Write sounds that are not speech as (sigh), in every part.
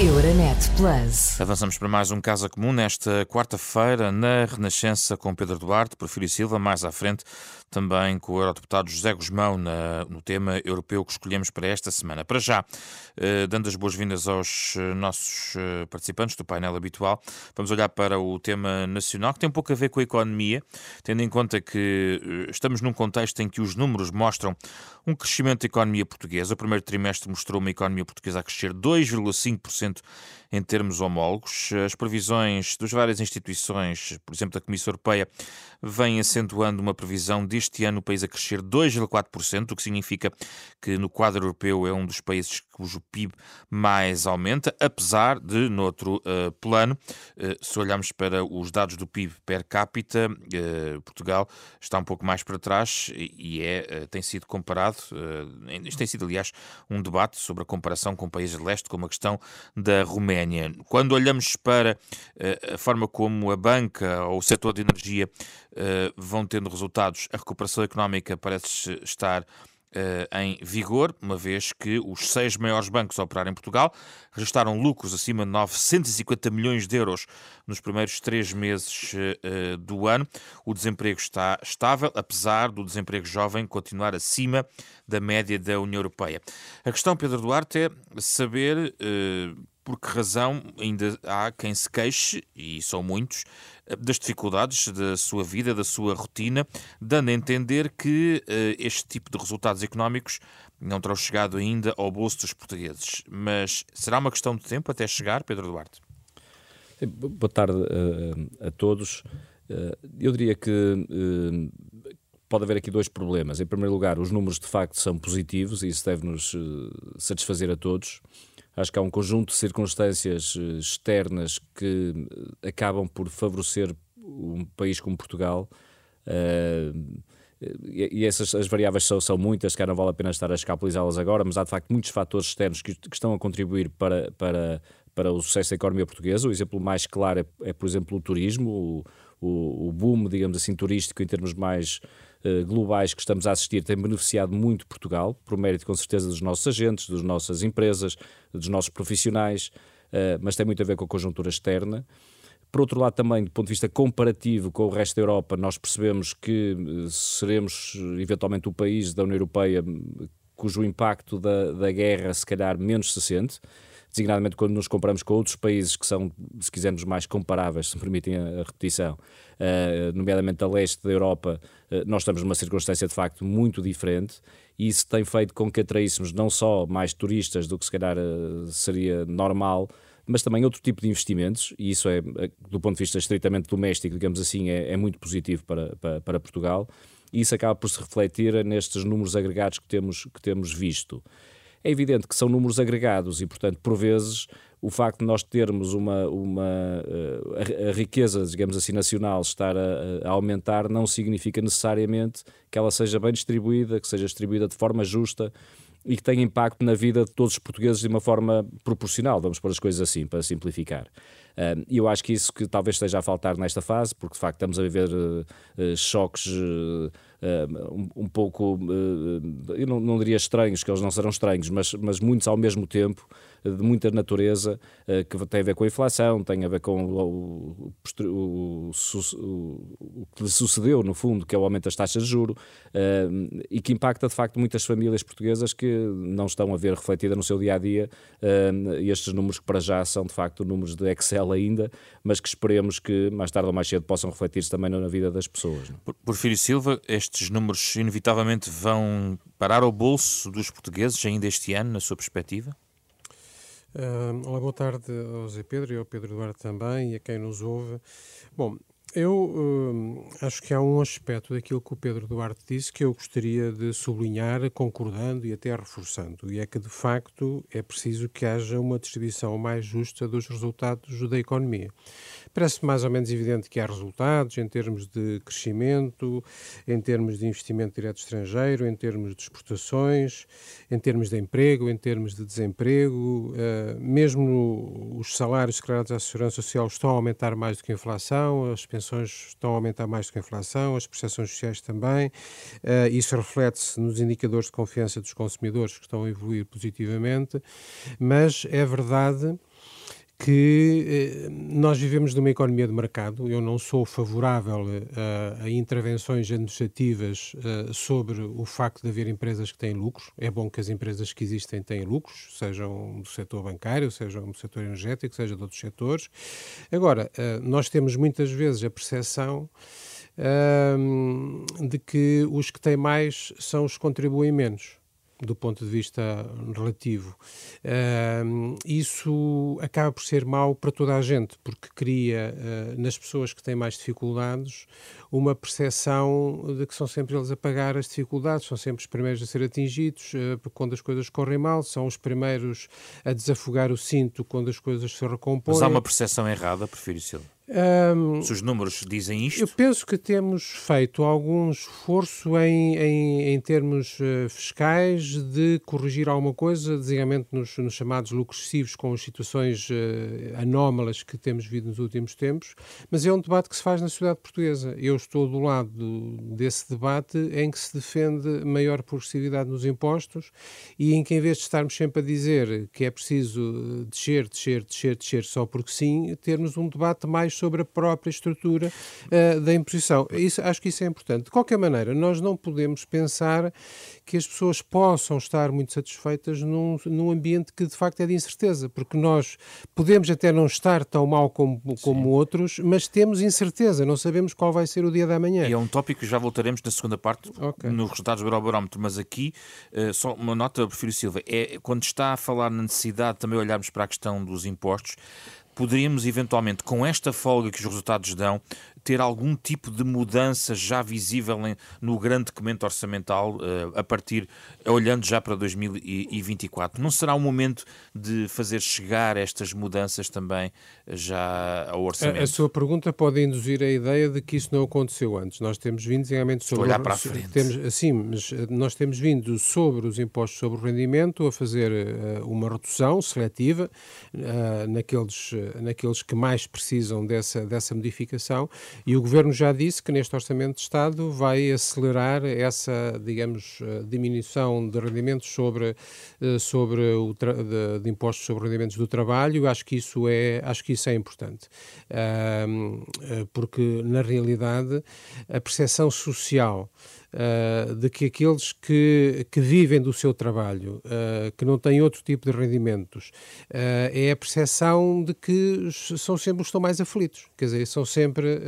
Euronet Plus. Avançamos para mais um Casa Comum nesta quarta-feira na Renascença com Pedro Duarte, Porfírio Silva, mais à frente também com o Eurodeputado José Guzmão no tema europeu que escolhemos para esta semana. Para já, eh, dando as boas-vindas aos eh, nossos eh, participantes do painel habitual, vamos olhar para o tema nacional que tem um pouco a ver com a economia, tendo em conta que estamos num contexto em que os números mostram um crescimento da economia portuguesa. O primeiro trimestre mostrou uma economia portuguesa a crescer 2,5% em termos homólogos. As previsões das várias instituições, por exemplo, da Comissão Europeia, vêm acentuando uma previsão deste ano o país a crescer 2,4%, o que significa que no quadro europeu é um dos países cujo PIB mais aumenta, apesar de, noutro uh, plano, uh, se olharmos para os dados do PIB per capita, uh, Portugal está um pouco mais para trás e é, tem sido comparado, isto tem sido, aliás, um debate sobre a comparação com países de leste, como a questão da Roménia. Quando olhamos para a forma como a banca ou o setor de energia vão tendo resultados, a recuperação económica parece estar em vigor, uma vez que os seis maiores bancos a operar em Portugal registaram lucros acima de 950 milhões de euros nos primeiros três meses uh, do ano. O desemprego está estável, apesar do desemprego jovem continuar acima da média da União Europeia. A questão, Pedro Duarte, é saber. Por que razão ainda há quem se queixe, e são muitos, das dificuldades da sua vida, da sua rotina, dando a entender que uh, este tipo de resultados económicos não terão chegado ainda ao bolso dos portugueses. Mas será uma questão de tempo até chegar, Pedro Duarte? Boa tarde uh, a todos. Uh, eu diria que pode haver aqui dois problemas. Em primeiro lugar, os números de facto são positivos e isso deve-nos satisfazer a todos. Acho que há um conjunto de circunstâncias eh, externas que eh, acabam por favorecer um país como Portugal. Uh, e essas as variáveis são, são muitas, que não vale a pena estar a escapulizá-las agora, mas há de facto muitos fatores externos que, que, estão a contribuir para, para, para o sucesso da economia portuguesa. O exemplo mais claro é, é por exemplo, o turismo, o, o, o boom, digamos assim, turístico em termos mais globais que estamos a assistir têm beneficiado muito Portugal, por mérito com certeza dos nossos agentes, das nossas empresas, dos nossos profissionais, eh, mas tem muito a ver com a conjuntura externa. Por outro lado, também, do ponto de vista comparativo com o resto da Europa, nós percebemos que eh, seremos eventualmente o país da União Europeia cujo impacto da, da guerra se calhar menos se sente designadamente quando nos comparamos com outros países que são, se quisermos, mais comparáveis, (laughs) se me permitem a, repetição, uh, nomeadamente a leste da Europa, uh, nós estamos numa circunstância de facto muito diferente. E isso tem feito com que atraíssemos não só mais turistas do que se calhar uh, seria normal, mas também outro tipo de investimentos, e isso é, do ponto de vista estritamente doméstico, digamos assim, é, é muito positivo para, para, para Portugal, e isso acaba por se refletir nestes números agregados que temos, que temos visto. É evidente que são números agregados e, portanto, por vezes, o facto de nós termos uma, uma eh, a, riqueza, digamos assim, nacional estar a, a, aumentar não significa necessariamente que ela seja bem distribuída, que seja distribuída de forma justa e que tenha impacto na vida de todos os portugueses de uma forma proporcional, vamos pôr as coisas assim, para simplificar. E eu acho que isso que talvez esteja a faltar nesta fase, porque de facto estamos a viver uh, choques uh, um, um, pouco, eu não, não, diria estranhos, que eles não serão estranhos, mas, mas muitos ao mesmo tempo, de muita natureza, que tem a ver com a inflação, tem a ver com o, o, o, o que lhe sucedeu, no fundo, que é o aumento das taxas de juro, e que impacta de facto muitas famílias portuguesas que não estão a ver refletida no seu dia a dia estes números que para já são de facto números de Excel ainda, mas que esperemos que mais tarde ou mais cedo possam refletir-se também na vida das pessoas. É? Porfírio Silva, estes números inevitavelmente vão parar ao bolso dos portugueses ainda este ano, na sua perspectiva? Uh, olá, boa tarde ao Zé Pedro e ao Pedro Eduardo também e a quem nos ouve. Bom, eu uh, acho que há um aspecto daquilo que o Pedro Duarte disse que eu gostaria de sublinhar, concordando e até reforçando, e é que de facto é preciso que haja uma distribuição mais justa dos resultados da economia. Parece mais ou menos evidente que há resultados em termos de crescimento, em termos de investimento direto estrangeiro, em termos de exportações, em termos de emprego, em termos de desemprego. Uh, mesmo os salários declarados à Segurança Social estão a aumentar mais do que a inflação, as pensões estão a aumentar mais do que a inflação, as prestações sociais também. Uh, isso reflete-se nos indicadores de confiança dos consumidores que estão a evoluir positivamente, mas é verdade que eh, nós vivemos numa economia de mercado. Eu não sou favorável a, intervenções administrativas uh, sobre o facto de haver empresas que têm lucros. É bom que as empresas que existem tenham lucros, sejam do setor bancário, sejam do setor energético, seja de outros setores. Agora, uh, nós temos muitas vezes a percepção uh, de que os que têm mais são os que contribuem menos do ponto de vista relativo. Uh, isso acaba por ser mau para toda a gente, porque cria uh, nas pessoas que têm mais dificuldades uma percepção de que são sempre eles a pagar as dificuldades, são sempre os primeiros a ser atingidos uh, quando as coisas correm mal, são os primeiros a desafogar o cinto quando as coisas se recompõem. Mas há uma percepção errada, prefiro Silva. Um, Se os números dizem isto? Eu penso que temos feito algum esforço em, em, em termos uh, fiscais de corrigir alguma coisa, designadamente nos, nos, chamados lucros excessivos, com as situações uh, anómalas que temos visto nos últimos tempos, mas é um debate que se faz na sociedade portuguesa. Eu estou do lado desse debate em que se defende maior progressividade nos impostos e em que, em vez de estarmos sempre a dizer que é preciso descer, descer, descer, descer só porque sim, termos um debate mais sobre a própria estrutura uh, da imposição. Isso, acho que isso é importante. De qualquer maneira, nós não podemos pensar que as pessoas possam estar muito satisfeitas num, num ambiente que de facto é de incerteza, porque nós podemos até não estar tão mal como, como outros, mas temos incerteza, não sabemos qual vai ser o dia da manhã. E é um tópico que já voltaremos na segunda parte, okay. nos resultados do Eurobarómetro, mas aqui, uh, só uma nota, prefiro Silva, é quando está a falar na necessidade também olharmos para a questão dos impostos, poderíamos eventualmente, com esta folga que os resultados dão, ter algum tipo de mudança já visível em, no grande documento orçamental uh, a partir, olhando já para 2024? Não será o momento de fazer chegar estas mudanças também já ao orçamento? A, a sua pergunta pode induzir a ideia de que isso não aconteceu antes. Nós temos vindo realmente sobre... olhar para a frente. Temos, sim, mas eh, nós temos vindo sobre os impostos sobre o rendimento a fazer uma redução seletiva naqueles, naqueles que mais precisam dessa, dessa modificação e o Governo já disse que neste Orçamento de Estado vai acelerar essa, digamos, eh, diminuição de rendimentos sobre, eh, sobre o de, de, impostos sobre rendimentos do trabalho. Acho que isso é, acho que isso é importante, eh, porque na realidade a percepção social uh, de que aqueles que, que vivem do seu trabalho, uh, que não têm outro tipo de rendimentos, uh, é a percepção de que são sempre os que estão mais aflitos. Quer dizer, são sempre.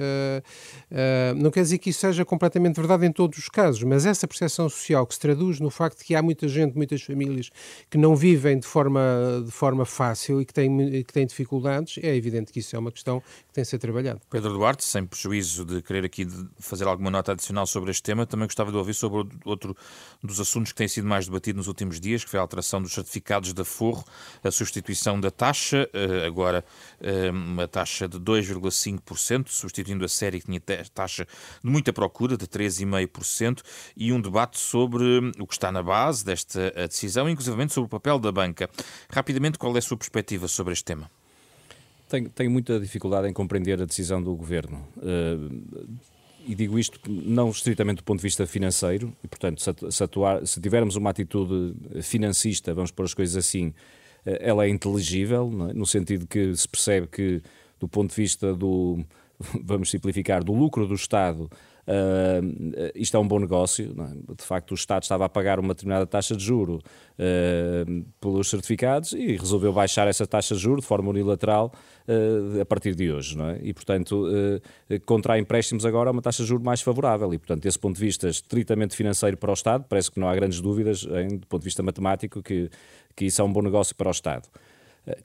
não quer dizer que isso seja completamente verdade em todos os casos, mas essa percepção social que se traduz no facto de que há muita gente, muitas famílias que não vivem de forma, de forma fácil e que têm, que têm dificuldades, é evidente que isso é uma questão que tem ser trabalhada. Pedro Duarte, sem prejuízo de querer aqui fazer alguma nota adicional sobre este tema, também gostava de ouvir sobre outro dos assuntos que tem sido mais debatido nos últimos dias, que foi a alteração dos certificados de aforro, a substituição da taxa, eh, agora eh, uma taxa de 2,5%, substituindo a série que tinha taxa de muita procura, de 3,5%, e um debate sobre o que está na base desta decisão, inclusivamente sobre o papel da banca. Rapidamente, qual é a sua perspectiva sobre este tema? Tenho, tenho muita dificuldade em compreender a decisão do governo. Uh, e digo isto não estritamente do ponto de vista financeiro, e portanto, se, atuar, se tivermos uma atitude financista, vamos pôr as coisas assim, eh, ela é inteligível, é? no sentido que se percebe que, do ponto de vista do, (laughs) vamos simplificar, do lucro do Estado, Uh, isto é um bom negócio. É? De facto, o Estado estava a pagar uma determinada taxa de juro uh, pelos certificados e resolveu baixar essa taxa de juro de forma unilateral uh, a partir de hoje. É? E, portanto, contrai empréstimos agora a uma taxa de juro mais favorável. E, portanto, desse ponto de vista estritamente financeiro para o Estado, parece que não há grandes dúvidas, hein, do ponto de vista matemático, que, que isso é um bom negócio para o Estado.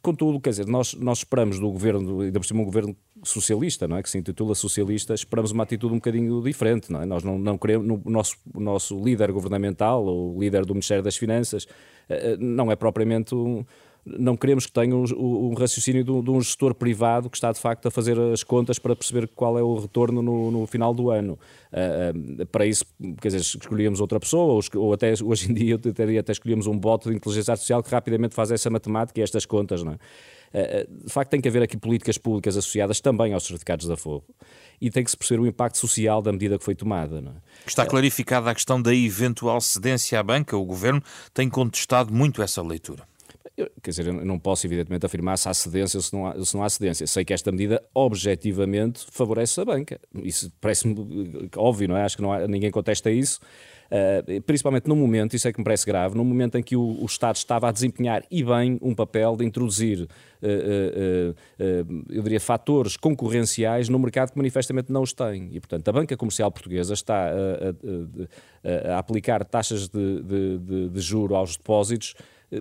Contudo, quer dizer, nós, nós esperamos do governo, ainda por cima um governo socialista, não é? que se intitula socialista, esperamos uma atitude um bocadinho diferente. Não é? Nós não, não queremos, o nosso, o nosso líder governamental, ou líder do Ministério das Finanças, eh, eh, não é propriamente um, não queremos que tenha um, um raciocínio de, de, um gestor privado que está de facto a fazer as contas para perceber qual é o retorno no, no final do ano. Uh, uh, para isso, quer dizer, escolhíamos outra pessoa, ou, ou até hoje em dia até, até escolhíamos um bot de inteligência artificial que rapidamente faz essa matemática e estas contas. Não é? Uh, de facto, tem que haver aqui políticas públicas associadas também aos certificados de afogo e tem que se perceber o impacto social da medida que foi tomada. É? Está clarificada a questão da eventual cedência à banca. O governo tem contestado muito essa leitura. Eu, quer dizer, eu não posso, evidentemente, afirmar se há cedência ou se não há, se não há cedência. Sei que esta medida, objetivamente, favorece a banca. Isso parece-me óbvio, não é? Acho que não há, ninguém contesta isso. Uh, principalmente no momento, isso é que me parece grave, no momento em que o, o Estado estava a desempenhar e bem um papel de introduzir, uh, eu diria, fatores concorrenciais no mercado que manifestamente não os tem. E, portanto, a banca comercial portuguesa está a, a, a aplicar taxas de, de, de, de juro aos depósitos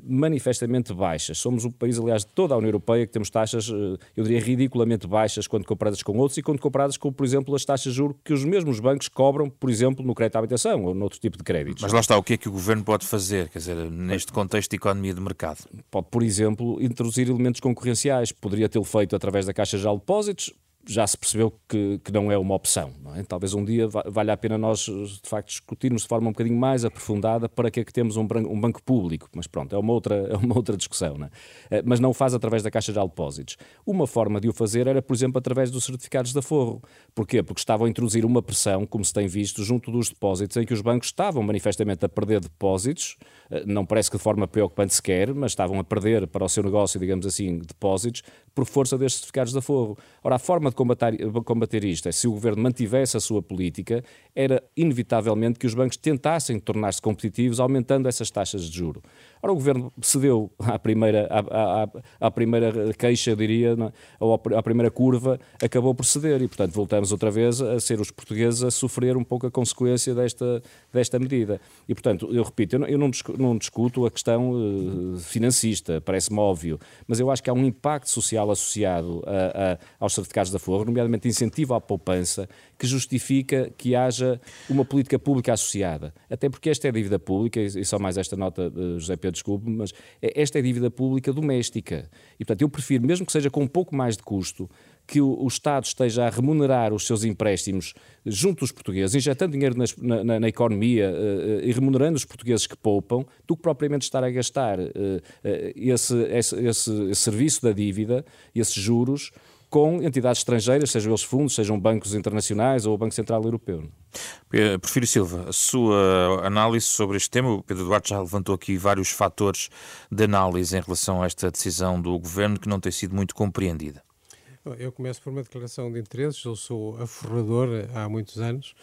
manifestamente baixas. Somos o país, aliás, de toda a União Europeia que temos taxas, eh, eu diria, ridiculamente baixas quando comparadas com outros e quando comparadas com, por exemplo, as taxas de juros que os mesmos bancos cobram, por exemplo, no crédito à habitação ou noutro tipo de créditos. Mas lá está, o que é que o Governo pode fazer, quer dizer, neste contexto de economia de mercado? Pode, por exemplo, introduzir elementos concorrenciais. Poderia tê-lo feito através da Caixa de Depósitos, já se percebeu que, que não é uma opção. É? Talvez um dia valha a pena nós, de facto, discutirmos de forma um bocadinho mais aprofundada para que é que temos um, um banco público. Mas pronto, é uma outra, (laughs) é uma outra discussão. Não é? Mas não o faz através da Caixa de Depósitos. Uma forma de o fazer era, por exemplo, através dos certificados de aforro. Porquê? Porque estavam a introduzir uma pressão, como se tem visto, junto dos depósitos, em que os bancos estavam manifestamente a perder depósitos, eh, não parece que de forma preocupante sequer, mas estavam a perder para o seu negócio, digamos assim, depósitos, por força destes certificados de aforro. Ora, a forma de combater, combater isto é, se o governo mantivesse a sua política, era inevitavelmente que os bancos tentassem tornar-se competitivos, aumentando essas taxas de juro. Ora, o governo cedeu à primeira, à, à, à primeira queixa, diria, é? ou à primeira curva, acabou por ceder e, portanto, voltamos outra vez a ser os portugueses a sofrer um pouco a consequência desta, desta medida. E, portanto, eu repito, eu não, eu não, discuto, não discuto a questão uh, financista, parece-me óbvio, mas eu acho que há um impacto social associado a, a, aos certificados da Forro, nomeadamente incentivo à poupança, que justifica que haja uma política pública associada. Até porque esta é dívida pública, e só mais esta nota de José Pedro, desculpe, mas é, esta é dívida pública doméstica. E, portanto, eu prefiro, mesmo que seja com um pouco mais de custo, que o, o, Estado esteja a remunerar os seus empréstimos junto dos portugueses, injetando dinheiro nas, na, na, economia uh, e remunerando os portugueses que poupam, do que propriamente estar a gastar uh, esse, esse, esse, serviço da dívida, esses juros, com entidades estrangeiras, sejam eles fundos, sejam bancos internacionais ou o Banco Central Europeu. Prefiro Silva, a sua análise sobre este tema, o Pedro Duarte já levantou aqui vários fatores de análise em relação a esta decisão do Governo que não tem sido muito compreendida. Eu começo por uma declaração de interesses. Eu sou aforrador há muitos anos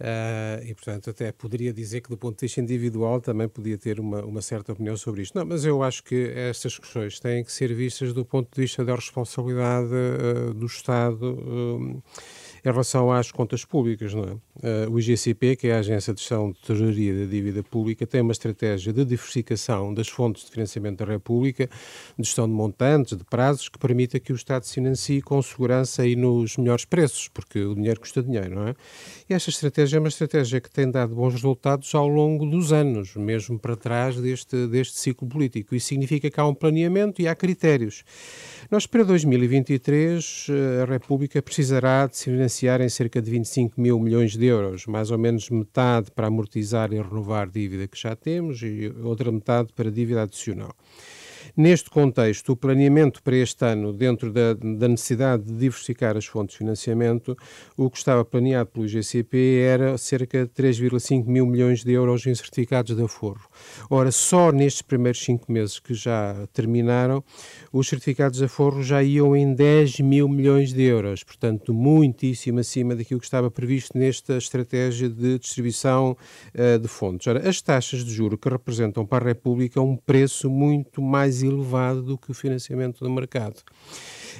uh, e, portanto, até poderia dizer que, do ponto de vista individual, também podia ter uma, uma certa opinião sobre isto. Não, mas eu acho que estas questões têm que ser vistas do ponto de vista da responsabilidade uh, do Estado. Uh, em relação às contas públicas, não é? Uh, o IGCP, que é a Agência de Gestão de Tesouraria da Dívida Pública, tem uma estratégia de diversificação das fontes de financiamento da República, de gestão de montantes, de prazos, que permita que o Estado se financie com segurança e nos melhores preços, porque o dinheiro custa dinheiro, não é? E esta estratégia é uma estratégia que tem dado bons resultados ao longo dos anos, mesmo para trás deste, deste ciclo político. Isso significa que há um planeamento e há critérios. Nós, para 2023, eh, a República precisará de se financiar em cerca de 25 mil milhões de euros, mais ou menos metade para amortizar e renovar dívida que já temos e outra metade para dívida adicional. Neste contexto, o planeamento para este ano, dentro da, da, necessidade de diversificar as fontes de financiamento, o que estava planeado pelo IGCP era cerca de 3,5 mil milhões de euros em certificados de aforro. Ora, só nestes primeiros cinco meses que já terminaram, os certificados de aforro já iam em 10 mil milhões de euros, portanto, muitíssimo acima daquilo que estava previsto nesta estratégia de distribuição uh, de fontes. Ora, as taxas de juro que representam para a República um preço muito mais elevado do que o financiamento do mercado.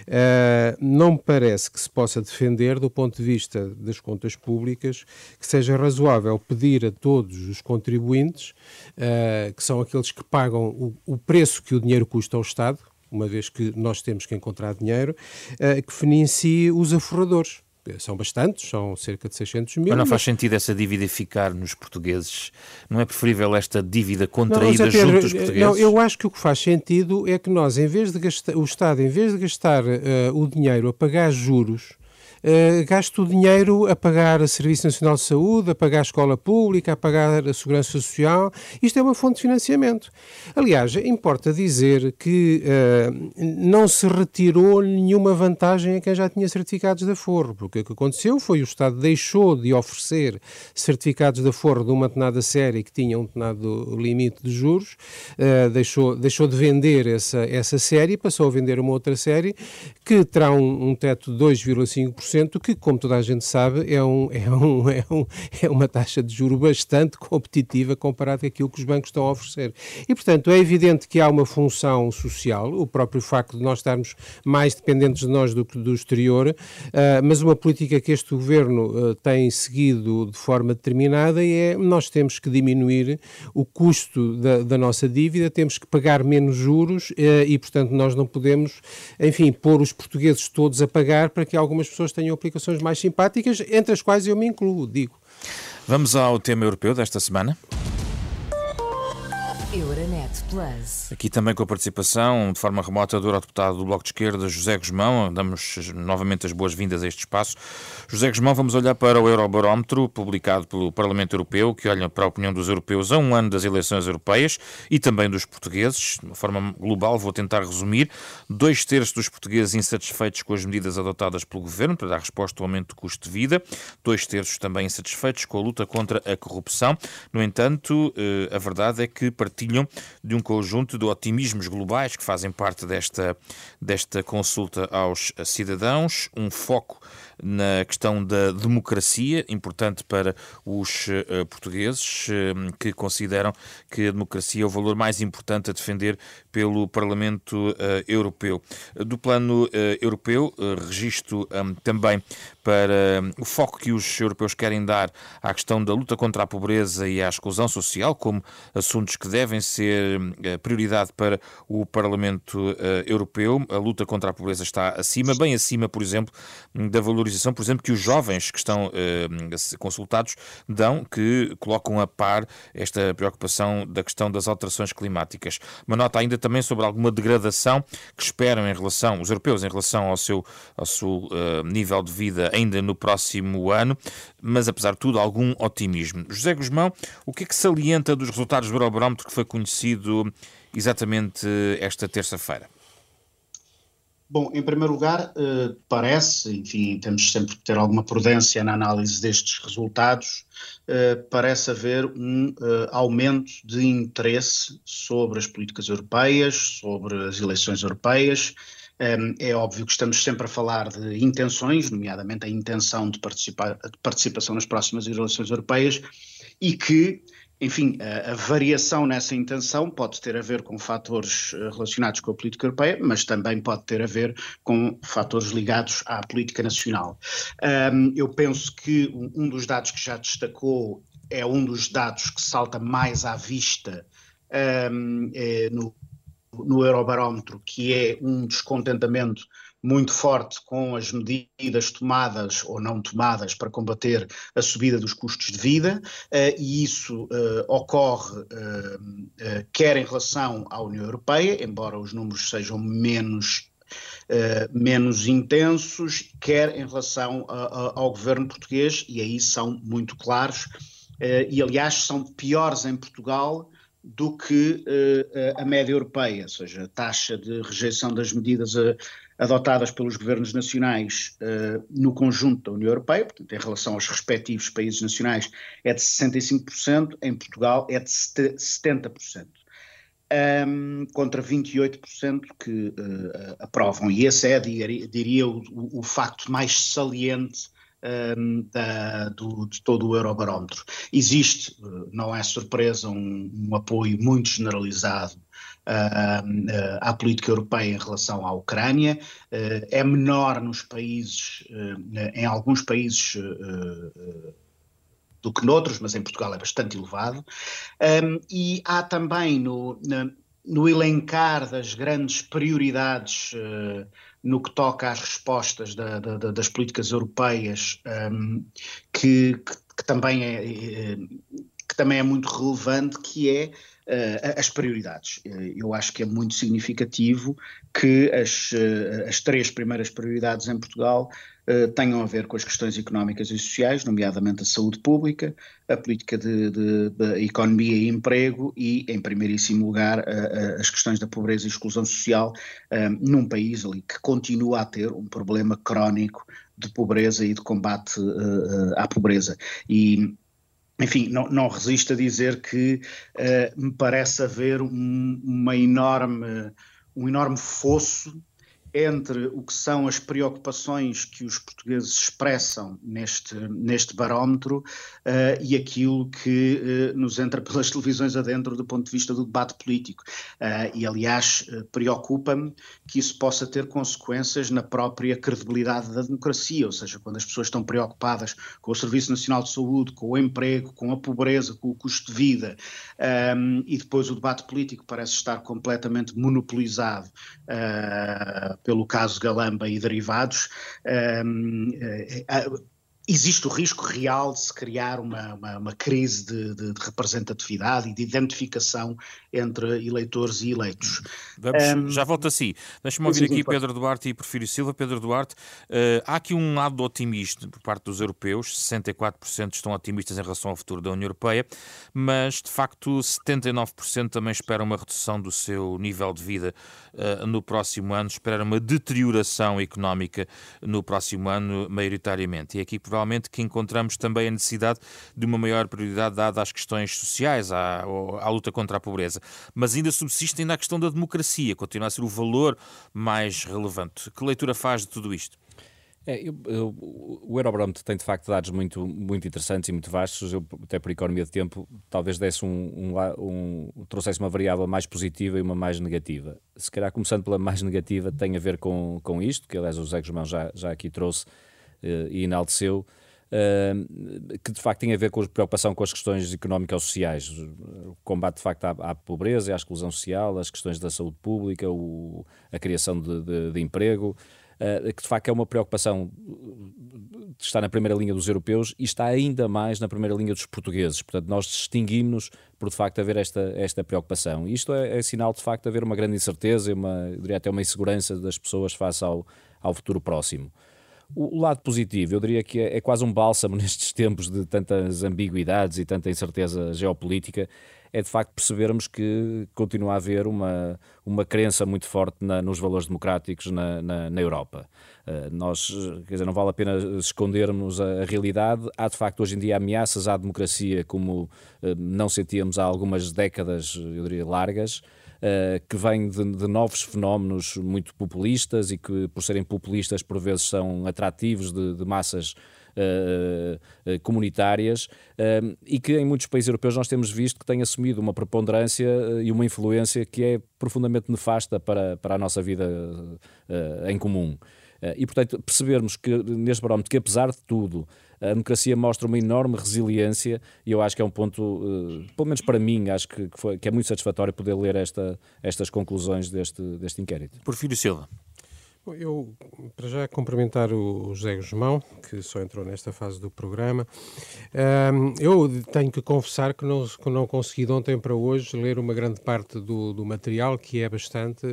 Uh, não me parece que se possa defender, do ponto de vista das contas públicas, que seja razoável pedir a todos os contribuintes, uh, que são aqueles que pagam o, o preço que o dinheiro custa ao Estado, uma vez que nós temos que encontrar dinheiro, uh, que financie os aforradores são bastantes, são cerca de 600 mil. Mas não faz sentido essa dívida ficar nos portugueses? Não é preferível esta dívida contraída não, junto dos portugueses? Não, eu acho que o que faz sentido é que nós, em vez de gastar, o Estado, em vez de gastar uh, o dinheiro a pagar juros uh, gaste o dinheiro a pagar a Serviço Nacional de Saúde, a pagar a escola pública, a pagar a segurança social. Isto é uma fonte de financiamento. Aliás, importa dizer que uh, não se retirou nenhuma vantagem a quem já tinha certificados de aforro, porque o que aconteceu foi o Estado deixou de oferecer certificados de aforro de uma determinada série que tinha um determinado limite de juros, uh, deixou, deixou de vender essa, essa série passou a vender uma outra série que terá um, um teto de 2,5%, que, como toda a gente sabe, é, um, é, um, (laughs) é, um, é uma taxa de juro bastante competitiva comparado com aquilo que os bancos estão a oferecer. E, portanto, é evidente que há uma função social, o próprio facto de nós estarmos mais dependentes de nós do que do exterior, uh, mas uma política que este governo uh, tem seguido de forma determinada é nós temos que diminuir o custo da, da nossa dívida, temos que pagar menos juros uh, e, portanto, nós não podemos, enfim, pôr os portugueses todos a pagar para que algumas pessoas tenham aplicações mais simpáticas, entre as quais eu me incluo, digo. Vamos ao tema europeu desta semana. Plus. Aqui também com a participação de forma remota do eurodeputado do Bloco de Esquerda, José Guzmão. Damos novamente as boas-vindas a este espaço. José Guzmão, vamos olhar para o Eurobarómetro, publicado pelo Parlamento Europeu, que olha para a opinião dos europeus a um ano das eleições europeias e também dos portugueses. De uma forma global, vou tentar resumir. Dois terços dos portugueses insatisfeitos com as medidas adotadas pelo governo para dar resposta ao aumento do custo de vida. Dois terços também insatisfeitos com a luta contra a corrupção. No entanto, eh, a verdade é que partilham de um conjunto de otimismos globais que fazem parte desta, desta consulta aos cidadãos, um foco na questão da democracia, importante para os uh, portugueses, uh, que consideram que a democracia é o valor mais importante a defender pelo Parlamento uh, Europeu. Do plano europeu, registro um, também para o foco que os europeus querem dar à questão da luta contra a pobreza e à exclusão social, como assuntos que devem ser prioridade para o Parlamento Europeu. A luta contra a pobreza está acima, bem acima, por exemplo, da valorização por exemplo, que os jovens que estão eh, consultados dão, que colocam a par esta preocupação da questão das alterações climáticas. Uma nota ainda também sobre alguma degradação que esperam em relação, os europeus, em relação ao seu, ao seu uh, nível de vida ainda no próximo ano, mas apesar de tudo, algum otimismo. José Guzmão, o que é que salienta dos resultados do Eurobarómetro que foi conhecido exatamente esta terça-feira? Bom, em primeiro lugar, eh, parece, enfim, temos sempre que ter alguma prudência na análise destes resultados, eh, parece haver um eh, aumento de interesse sobre as políticas europeias, sobre as eleições europeias. É óbvio que estamos sempre a falar de intenções, nomeadamente a intenção de participação nas próximas eleições europeias, e que enfim, a, a, variação nessa intenção pode ter a ver com fatores eh, relacionados com a política europeia, mas também pode ter a ver com fatores ligados à política nacional. Um, eu penso que um dos dados que já destacou é um dos dados que salta mais à vista um, é no, no Eurobarómetro, que é um descontentamento muito forte com as medidas tomadas ou não tomadas para combater a subida dos custos de vida, uh, e isso uh, ocorre uh, quer em relação à União Europeia, embora os números sejam menos Uh, menos intensos, quer em relação a, a, ao governo português, e aí são muito claros, uh, e aliás são piores em Portugal do que uh, a média europeia, ou seja, a taxa de rejeição das medidas adotadas pelos governos nacionais uh, no conjunto da União Europeia, portanto, em relação aos respectivos países nacionais, é de 65%, em Portugal é de 70%. Um, contra 28% que uh, aprovam. E esse é, diria, o, o, facto mais saliente da, do, de todo o Eurobarómetro. Existe, não é surpresa, um, um apoio muito generalizado à política europeia em relação à Ucrânia, uh, é menor nos países, em alguns países do que noutros, mas em Portugal é bastante elevado, um, e há também no, no elencar das grandes prioridades uh, no que toca às respostas da, da, das políticas europeias, um, que, que, que, também é, que também é muito relevante, que é as prioridades. eu acho que é muito significativo que as, as três primeiras prioridades em Portugal eh, tenham a ver com as questões económicas e sociais, nomeadamente a saúde pública, a política de, de, de economia e emprego e, em primeiríssimo lugar, as questões da pobreza e exclusão social eh, num país ali que continua a ter um problema crónico de pobreza e de combate à pobreza. E enfim, não, não, resisto a dizer que uh, me parece haver um, uma enorme, um enorme fosso entre o que são as preocupações que os portugueses expressam neste, neste barómetro uh, e aquilo que uh, nos entra (laughs) pelas televisões adentro do ponto de vista do debate político. Uh, e, aliás, preocupa-me que isso possa ter consequências na própria credibilidade da democracia, ou seja, quando as pessoas estão preocupadas com o Serviço Nacional de Saúde, com o emprego, com a pobreza, com o custo de vida, um, ehm, e depois o debate político parece estar completamente monopolizado pelo caso Galamba e derivados, um, eh, eh, existe o risco real de se criar uma, uma, uma crise de, de, de, representatividade e de identificação entre eleitores e eleitos. Vamos, um, já volto a si. Deixa-me ouvir aqui Pedro Duarte e Porfírio Silva. Pedro Duarte, uh, há aqui um lado otimista por parte dos europeus, 64% estão otimistas em relação ao futuro da União Europeia, mas de facto 79% também esperam uma redução do seu nível de vida uh, no próximo ano, esperam uma deterioração económica no próximo ano, maioritariamente. E aqui provavelmente que encontramos também a necessidade de uma maior prioridade dada às questões sociais, à, à luta contra a pobreza. Mas ainda subsiste ainda a questão da democracia, continua a ser o valor mais relevante. Que leitura faz de tudo isto? É, eu, eu, o Eurobarómetro tem de facto dados muito, muito interessantes e muito vastos. Eu, até por economia de tempo, talvez desse um, um, um, trouxesse uma variável mais positiva e uma mais negativa. Se calhar, começando pela mais negativa, tem a ver com, com isto, que aliás o José Guzmão já, já aqui trouxe e enalteceu, uh, que de facto tem a ver com a preocupação com as questões económicas sociais, o combate de facto à, à, pobreza à exclusão social, as questões da saúde pública, o, a criação de, de, de emprego. Uh, que de facto é uma preocupação que está na primeira linha dos europeus e está ainda mais na primeira linha dos portugueses. Portanto, nós distinguimos por de facto haver esta, esta preocupação. E isto é, é, sinal de facto de haver uma grande incerteza uma, diria até uma insegurança das pessoas face ao, ao futuro próximo. O lado positivo, eu diria que é, é quase um bálsamo (laughs) nestes tempos de tantas ambiguidades e tanta incerteza geopolítica, é de facto percebermos que continua a haver uma, uma crença muito forte na, nos valores democráticos na, na, na Europa. Uh, nós, quer dizer, não vale a pena escondermos a, a, realidade. Há de facto hoje em dia ameaças à democracia como uh, não sentíamos há algumas décadas, eu diria, largas. Uh, que vem de, de, novos fenómenos muito populistas e que, por serem populistas, por vezes são atrativos de, de massas uh, comunitárias e que em muitos países europeus nós temos visto que têm assumido uma preponderância e uma influência que é profundamente nefasta para, para a nossa vida em comum. E, portanto, percebermos que neste barómetro, que apesar de tudo, a democracia mostra uma enorme resiliência e eu acho que é um ponto, uh, pelo menos para mim, acho que, que, foi, que é muito satisfatório poder ler esta, estas conclusões deste, deste inquérito. Porfírio Silva. Eu, para já, cumprimentar o José Guzmão, que só entrou nesta fase do programa. eu tenho que confessar que não, que não consegui de ontem para hoje ler uma grande parte do, do material, que é bastante,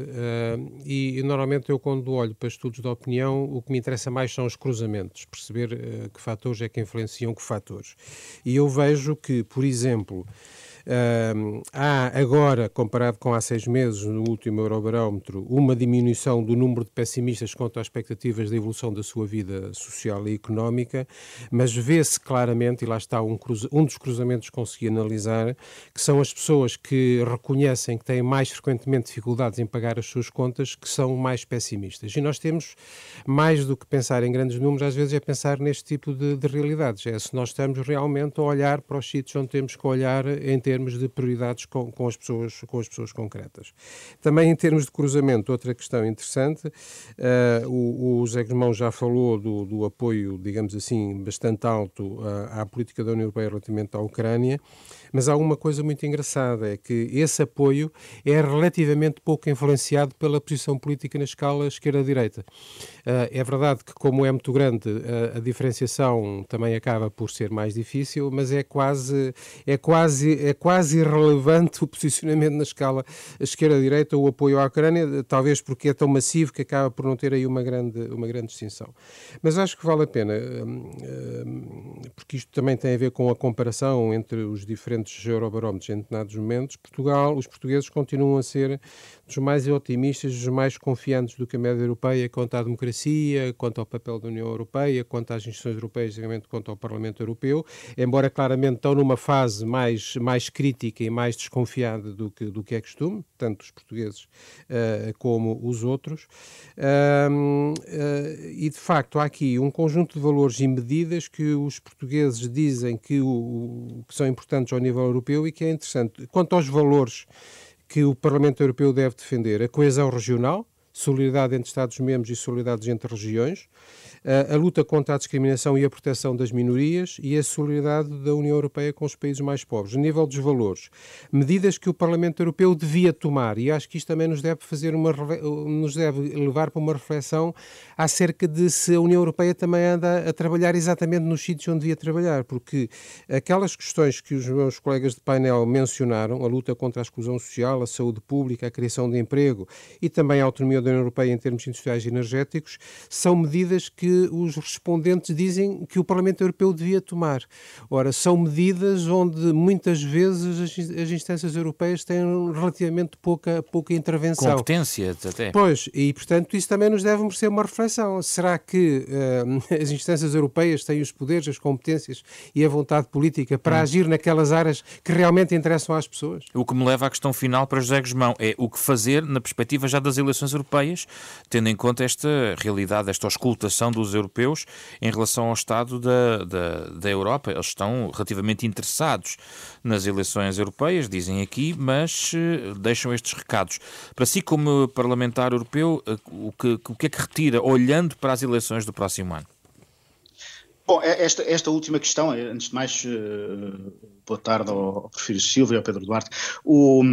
e, normalmente eu, quando olho para estudos de opinião, o que me interessa mais são os cruzamentos, perceber uh, que fatores é que influenciam que fatores. E eu vejo que, por exemplo, Uh, há agora, comparado com há seis meses, no último Eurobarómetro, uma diminuição do número de pessimistas quanto às expectativas de evolução da sua vida social e económica, mas vê-se claramente, e lá está um, um dos cruzamentos que consegui analisar, que são as pessoas que reconhecem que têm mais frequentemente dificuldades em pagar as suas contas, que são mais pessimistas. E nós temos, mais do que pensar em grandes números, às vezes é pensar neste tipo de, de realidades. É se nós estamos realmente a olhar para os sítios onde temos que olhar em termos termos de prioridades com, com, as, pessoas, com as pessoas concretas. Também em termos de cruzamento, outra questão interessante, uh, o, o Zé já falou do, do apoio, digamos assim, bastante alto à, à política da União Europeia relativamente à Ucrânia, mas há uma coisa muito engraçada, é que esse apoio é relativamente pouco influenciado pela posição política na escala esquerda-direita. Uh, é verdade que, como é muito grande, uh, a diferenciação também acaba por ser mais difícil, mas é quase, é quase, é quase irrelevante (laughs) o posicionamento na escala esquerda-direita, o apoio à Ucrânia, talvez porque é tão massivo que acaba por não ter aí uma grande, uma grande distinção. Mas acho que vale a pena, hum, porque isto também tem a ver com a comparação entre os diferentes eurobarómetros em determinados momentos. Portugal, os portugueses continuam a ser dos mais otimistas, dos mais confiantes do que a média europeia quanto à democracia, quanto ao papel da União Europeia, quanto às instituições europeias, digamos, quanto ao Parlamento Europeu, embora claramente estão numa fase mais, mais crítica e mais desconfiada do que, do que é costume, tanto os portugueses uh, como os outros. Uh, e, de facto, há aqui um conjunto de valores e medidas que os portugueses dizem que, o, que são importantes ao nível europeu e que é interessante. Quanto aos valores que o Parlamento Europeu deve defender. A coesão regional, solidariedade entre Estados-membros e solidariedade entre regiões, a luta contra a discriminação e a proteção das minorias e a solidariedade da União Europeia com os países mais pobres. A nível dos valores, medidas que o Parlamento Europeu devia tomar, e acho que isto também nos deve fazer uma nos deve levar para uma reflexão acerca de se a União Europeia também anda a trabalhar exatamente nos sítios onde devia trabalhar, porque aquelas questões que os meus colegas de painel mencionaram, a luta contra a exclusão social, a saúde pública, a criação de emprego e também a autonomia da União Europeia em termos industriais e energéticos, são medidas que os respondentes dizem que o Parlamento Europeu devia tomar. Ora, são medidas onde muitas vezes as, instâncias europeias têm relativamente pouca, pouca intervenção. Competência até. Pois, e portanto isso também nos deve merecer uma reflexão. Será que uh, as instâncias europeias têm os poderes, as competências e a vontade política para hum. agir naquelas áreas que realmente interessam às pessoas? O que me leva à questão final para José Guzmão é o que fazer na perspectiva já das eleições europeias, tendo em conta esta realidade, esta auscultação dos europeus em relação ao estado da, da, da Europa. Eles estão relativamente interessados nas eleições europeias, dizem aqui, mas uh, deixam estes recados. Para si, como parlamentar europeu, uh, o, que, o que é que retira olhando para as eleições do próximo ano? Bom, é, esta, esta última questão, eh, antes de mais, uh, boa tarde ao, ao Porfírio Silva e ao Pedro Duarte. O,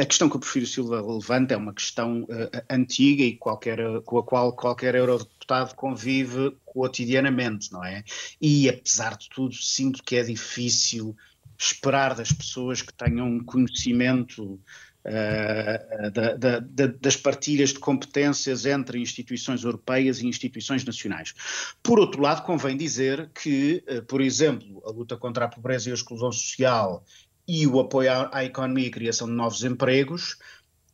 a questão que o Porfírio Silva levanta é uma questão uh, antiga e qualquer, com a qual qualquer eurodeputado convive cotidianamente, não é? E, apesar de tudo, sinto que é difícil esperar das pessoas que tenham conhecimento uh, da, da, da, das partilhas de competências entre instituições europeias e instituições nacionais. Por outro lado, convém dizer que, uh, por exemplo, a luta contra a pobreza e a exclusão social e o apoio à, à economia e criação de novos empregos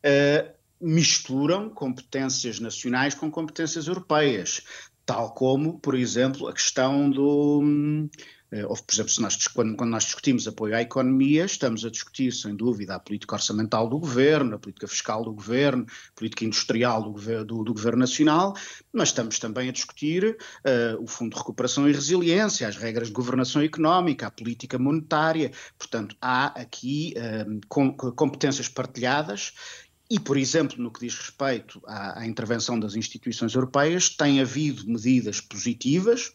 uh, misturam competências nacionais com competências europeias, tal como, por exemplo, a questão do eh, ou, por exemplo, nós, quando, quando, nós discutimos apoio à economia, estamos a discutir, sem dúvida, a política orçamental do governo, a política fiscal do governo, a política industrial do, governo, do, do governo nacional, mas estamos também a discutir uh, o Fundo de Recuperação e Resiliência, as regras de governação económica, a política monetária. Portanto, há aqui uh, com, competências partilhadas e, por exemplo, no que diz respeito à, à, intervenção das instituições europeias, tem havido medidas positivas,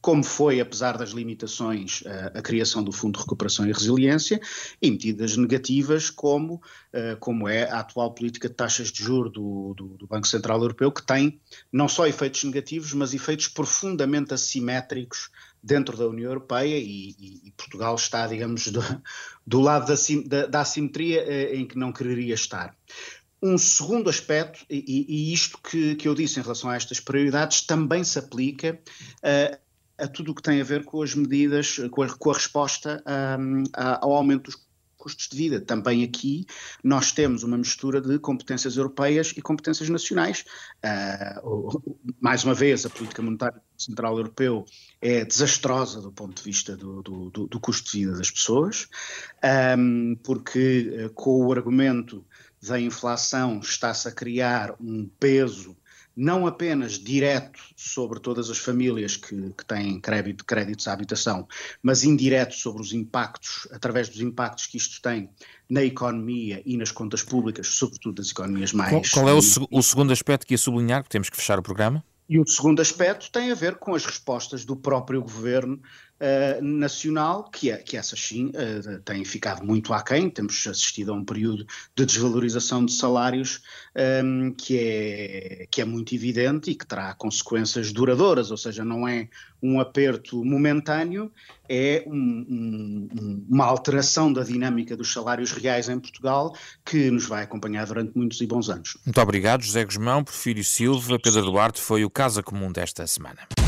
como foi, apesar das limitações, eh, a criação do Fundo de Recuperação e Resiliência, e medidas negativas, como, eh, como é a atual política de taxas de juros do, do, do, Banco Central Europeu, que tem não só efeitos negativos, mas efeitos profundamente assimétricos dentro da União Europeia, e, e, e Portugal está, digamos, do, do lado da, da, assimetria eh, em que não quereria estar. Um segundo aspecto, e, e, isto que, que eu disse em relação a estas prioridades, também se aplica uh, a tudo o que tem a ver com as medidas, com a, com a resposta um, ao aumento dos custos de vida. Também aqui nós temos uma mistura de competências europeias e competências nacionais. Uh, mais uma vez, a política monetária central europeu é desastrosa do ponto de vista do, do, do, custo de vida das pessoas, um, porque uh, com o argumento da inflação está-se a criar um peso não apenas direto sobre todas as famílias que, que têm crédito, créditos à habitação, mas indireto sobre os impactos, através dos impactos que isto tem na economia e nas contas públicas, sobretudo das economias mais. Qual, qual é o, o, segundo aspecto que ia sublinhar, que temos que fechar o programa? E o segundo aspecto tem a ver com as respostas do próprio governo uh, nacional, que, é, que essas sim uh, têm ficado muito aquém. Temos assistido a um período de desvalorização de salários um, que, é, que é muito evidente e que terá consequências duradouras, ou seja, não é um aperto momentâneo, é um, um, uma alteração da dinâmica dos salários reais em Portugal que nos vai acompanhar durante muitos e bons anos. Muito obrigado, José Guzmão, Porfírio Silva, Pedro Duarte, foi o Casa Comum desta semana.